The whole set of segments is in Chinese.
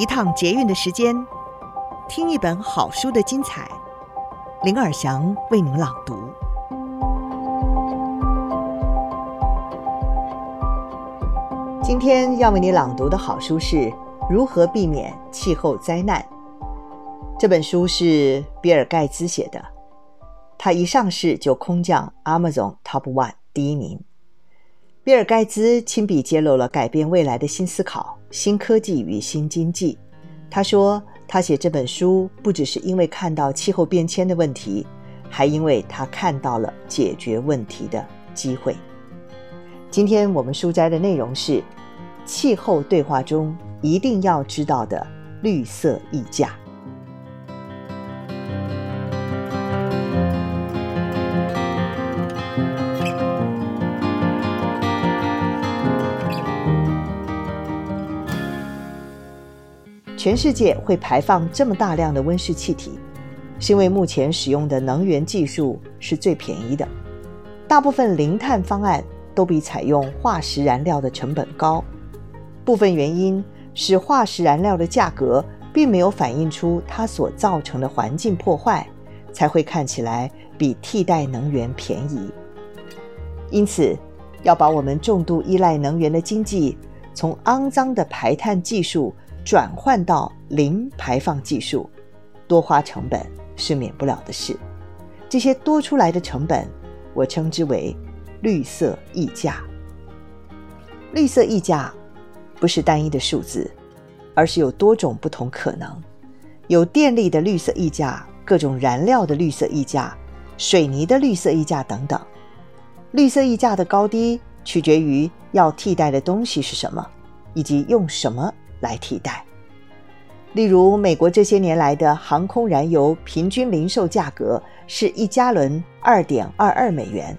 一趟捷运的时间，听一本好书的精彩。林尔祥为您朗读。今天要为你朗读的好书是《如何避免气候灾难》。这本书是比尔盖茨写的，他一上市就空降 Amazon Top One 第一名。比尔盖茨亲笔揭露了改变未来的新思考、新科技与新经济。他说，他写这本书不只是因为看到气候变迁的问题，还因为他看到了解决问题的机会。今天我们书斋的内容是气候对话中一定要知道的绿色溢价。全世界会排放这么大量的温室气体，是因为目前使用的能源技术是最便宜的。大部分零碳方案都比采用化石燃料的成本高。部分原因是化石燃料的价格并没有反映出它所造成的环境破坏，才会看起来比替代能源便宜。因此，要把我们重度依赖能源的经济从肮脏的排碳技术，转换到零排放技术，多花成本是免不了的事。这些多出来的成本，我称之为绿色溢价。绿色溢价不是单一的数字，而是有多种不同可能。有电力的绿色溢价，各种燃料的绿色溢价，水泥的绿色溢价等等。绿色溢价的高低取决于要替代的东西是什么，以及用什么。来替代，例如美国这些年来的航空燃油平均零售价格是一加仑二点二二美元，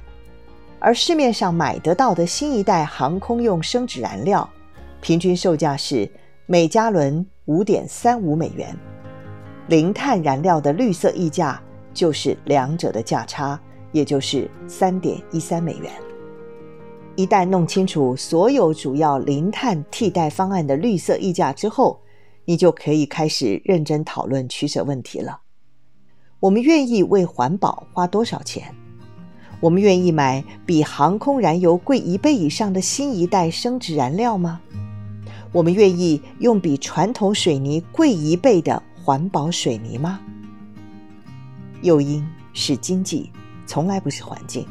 而市面上买得到的新一代航空用生质燃料，平均售价是每加仑五点三五美元。零碳燃料的绿色溢价就是两者的价差，也就是三点一三美元。一旦弄清楚所有主要零碳替代方案的绿色溢价之后，你就可以开始认真讨论取舍问题了。我们愿意为环保花多少钱？我们愿意买比航空燃油贵一倍以上的新一代生质燃料吗？我们愿意用比传统水泥贵一倍的环保水泥吗？诱因是经济，从来不是环境。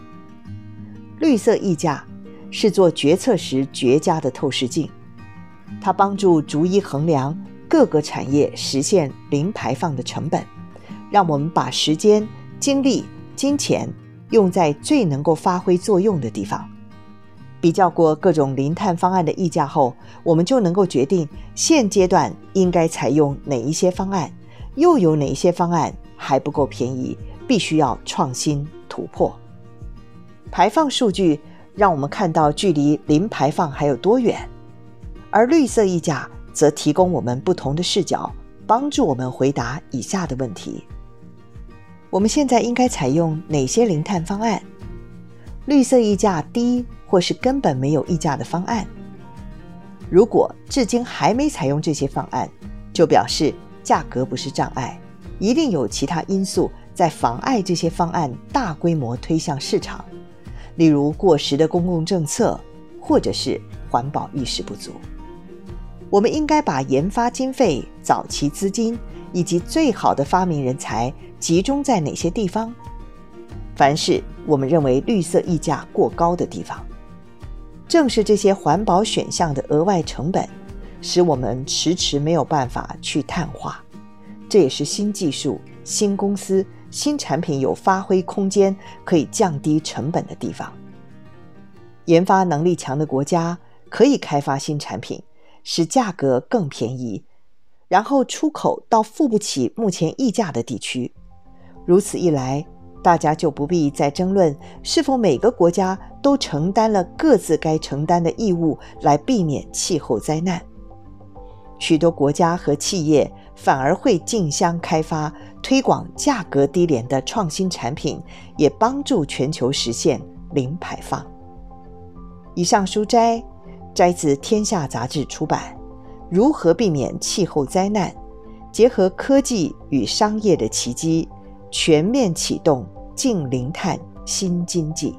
绿色溢价。是做决策时绝佳的透视镜，它帮助逐一衡量各个产业实现零排放的成本，让我们把时间、精力、金钱用在最能够发挥作用的地方。比较过各种零碳方案的溢价后，我们就能够决定现阶段应该采用哪一些方案，又有哪些方案还不够便宜，必须要创新突破。排放数据。让我们看到距离零排放还有多远，而绿色溢价则提供我们不同的视角，帮助我们回答以下的问题：我们现在应该采用哪些零碳方案？绿色溢价低或是根本没有溢价的方案？如果至今还没采用这些方案，就表示价格不是障碍，一定有其他因素在妨碍这些方案大规模推向市场。例如过时的公共政策，或者是环保意识不足。我们应该把研发经费、早期资金以及最好的发明人才集中在哪些地方？凡是我们认为绿色溢价过高的地方，正是这些环保选项的额外成本，使我们迟迟没有办法去碳化。这也是新技术、新公司。新产品有发挥空间，可以降低成本的地方。研发能力强的国家可以开发新产品，使价格更便宜，然后出口到付不起目前溢价的地区。如此一来，大家就不必再争论是否每个国家都承担了各自该承担的义务来避免气候灾难。许多国家和企业。反而会竞相开发、推广价格低廉的创新产品，也帮助全球实现零排放。以上书摘摘自《天下杂志》出版，如何避免气候灾难，结合科技与商业的奇迹，全面启动净零碳新经济。